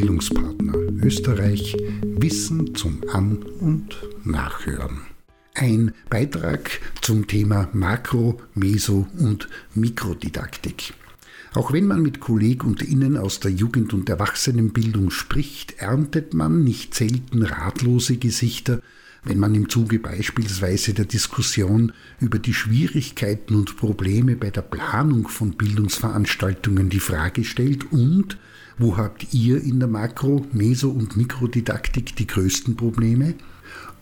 Bildungspartner Österreich Wissen zum An- und Nachhören. Ein Beitrag zum Thema Makro-, Meso- und Mikrodidaktik. Auch wenn man mit KollegInnen aus der Jugend- und Erwachsenenbildung spricht, erntet man nicht selten ratlose Gesichter, wenn man im Zuge beispielsweise der Diskussion über die Schwierigkeiten und Probleme bei der Planung von Bildungsveranstaltungen die Frage stellt und wo habt ihr in der Makro-, Meso- und Mikrodidaktik die größten Probleme?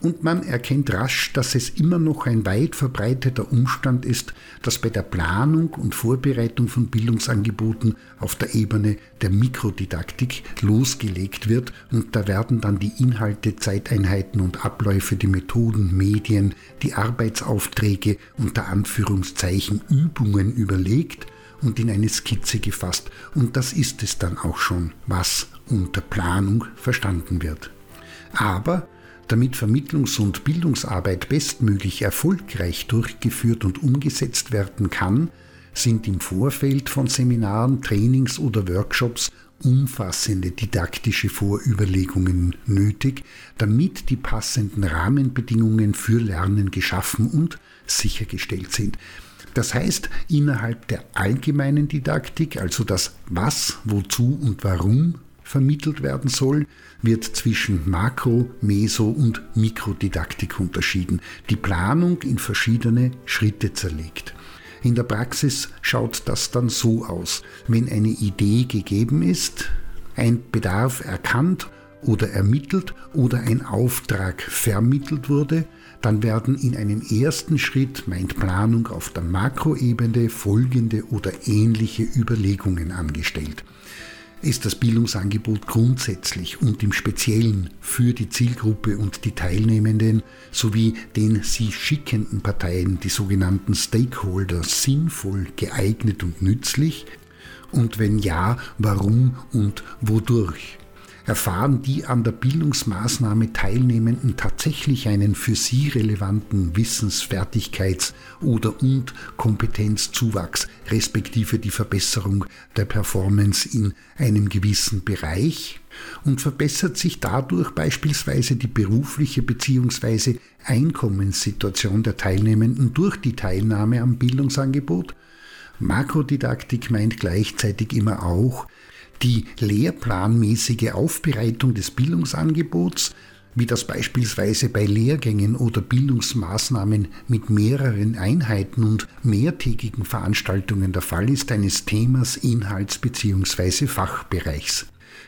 Und man erkennt rasch, dass es immer noch ein weit verbreiteter Umstand ist, dass bei der Planung und Vorbereitung von Bildungsangeboten auf der Ebene der Mikrodidaktik losgelegt wird und da werden dann die Inhalte, Zeiteinheiten und Abläufe, die Methoden, Medien, die Arbeitsaufträge unter Anführungszeichen Übungen überlegt und in eine Skizze gefasst. Und das ist es dann auch schon, was unter Planung verstanden wird. Aber damit Vermittlungs- und Bildungsarbeit bestmöglich erfolgreich durchgeführt und umgesetzt werden kann, sind im Vorfeld von Seminaren, Trainings oder Workshops umfassende didaktische Vorüberlegungen nötig, damit die passenden Rahmenbedingungen für Lernen geschaffen und sichergestellt sind. Das heißt, innerhalb der allgemeinen Didaktik, also das Was, Wozu und Warum vermittelt werden soll, wird zwischen Makro-, Meso- und Mikrodidaktik unterschieden, die Planung in verschiedene Schritte zerlegt. In der Praxis schaut das dann so aus. Wenn eine Idee gegeben ist, ein Bedarf erkannt oder ermittelt oder ein Auftrag vermittelt wurde, dann werden in einem ersten Schritt, meint Planung auf der Makroebene, folgende oder ähnliche Überlegungen angestellt ist das Bildungsangebot grundsätzlich und im Speziellen für die Zielgruppe und die Teilnehmenden sowie den sie schickenden Parteien, die sogenannten Stakeholder, sinnvoll, geeignet und nützlich? Und wenn ja, warum und wodurch? Erfahren die an der Bildungsmaßnahme Teilnehmenden tatsächlich einen für sie relevanten Wissens-, Fertigkeits- oder und Kompetenzzuwachs, respektive die Verbesserung der Performance in einem gewissen Bereich? Und verbessert sich dadurch beispielsweise die berufliche bzw. Einkommenssituation der Teilnehmenden durch die Teilnahme am Bildungsangebot? Makrodidaktik meint gleichzeitig immer auch, die lehrplanmäßige Aufbereitung des Bildungsangebots, wie das beispielsweise bei Lehrgängen oder Bildungsmaßnahmen mit mehreren Einheiten und mehrtägigen Veranstaltungen der Fall ist, eines Themas, Inhalts bzw. Fachbereichs.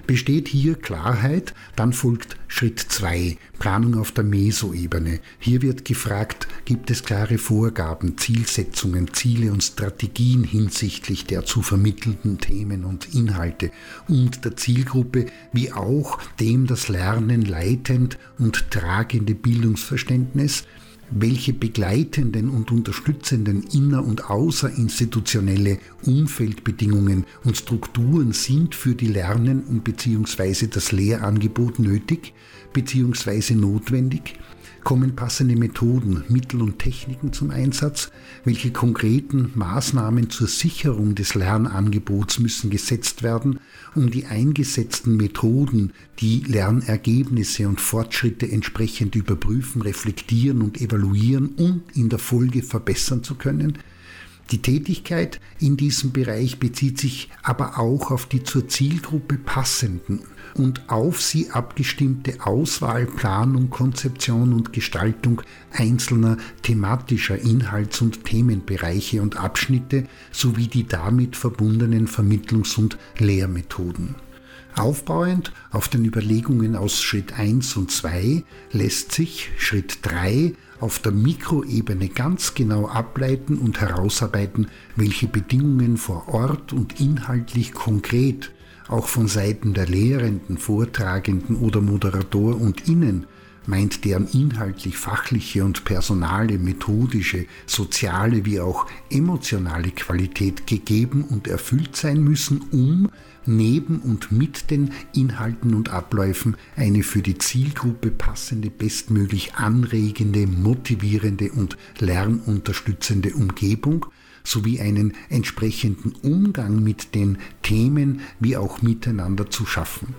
Besteht hier Klarheit, dann folgt Schritt 2, Planung auf der Mesoebene. Hier wird gefragt, gibt es klare Vorgaben, Zielsetzungen, Ziele und Strategien hinsichtlich der zu vermittelnden Themen und Inhalte und der Zielgruppe, wie auch dem das Lernen leitend und tragende Bildungsverständnis, welche begleitenden und unterstützenden inner- und außerinstitutionelle Umfeldbedingungen und Strukturen sind für die Lernen bzw. das Lehrangebot nötig bzw. notwendig, kommen passende Methoden, Mittel und Techniken zum Einsatz? Welche konkreten Maßnahmen zur Sicherung des Lernangebots müssen gesetzt werden, um die eingesetzten Methoden, die Lernergebnisse und Fortschritte entsprechend überprüfen, reflektieren und evaluieren und in der Folge verbessern zu können? Die Tätigkeit in diesem Bereich bezieht sich aber auch auf die zur Zielgruppe passenden und auf sie abgestimmte Auswahl, Planung, Konzeption und Gestaltung einzelner thematischer Inhalts- und Themenbereiche und Abschnitte sowie die damit verbundenen Vermittlungs- und Lehrmethoden. Aufbauend. Auf den Überlegungen aus Schritt 1 und 2 lässt sich Schritt 3 auf der Mikroebene ganz genau ableiten und herausarbeiten, welche Bedingungen vor Ort und inhaltlich konkret auch von Seiten der Lehrenden, Vortragenden oder Moderator und Innen meint deren inhaltlich fachliche und personale, methodische, soziale wie auch emotionale Qualität gegeben und erfüllt sein müssen, um neben und mit den Inhalten und Abläufen eine für die Zielgruppe passende, bestmöglich anregende, motivierende und lernunterstützende Umgebung sowie einen entsprechenden Umgang mit den Themen wie auch miteinander zu schaffen.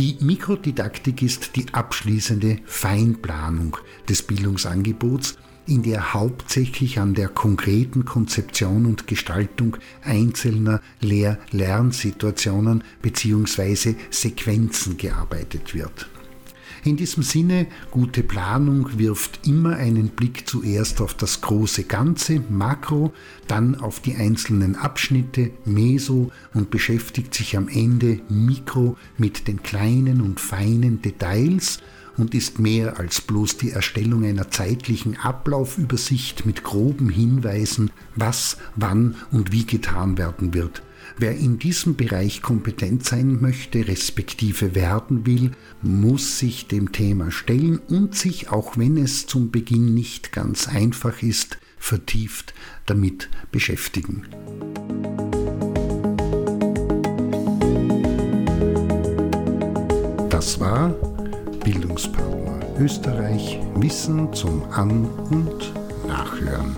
Die Mikrodidaktik ist die abschließende Feinplanung des Bildungsangebots, in der hauptsächlich an der konkreten Konzeption und Gestaltung einzelner Lehr-Lernsituationen bzw. Sequenzen gearbeitet wird. In diesem Sinne, gute Planung wirft immer einen Blick zuerst auf das große Ganze, Makro, dann auf die einzelnen Abschnitte, Meso und beschäftigt sich am Ende Mikro mit den kleinen und feinen Details und ist mehr als bloß die Erstellung einer zeitlichen Ablaufübersicht mit groben Hinweisen, was, wann und wie getan werden wird. Wer in diesem Bereich kompetent sein möchte, respektive werden will, muss sich dem Thema stellen und sich, auch wenn es zum Beginn nicht ganz einfach ist, vertieft damit beschäftigen. Das war Bildungspartner Österreich Wissen zum An- und Nachhören.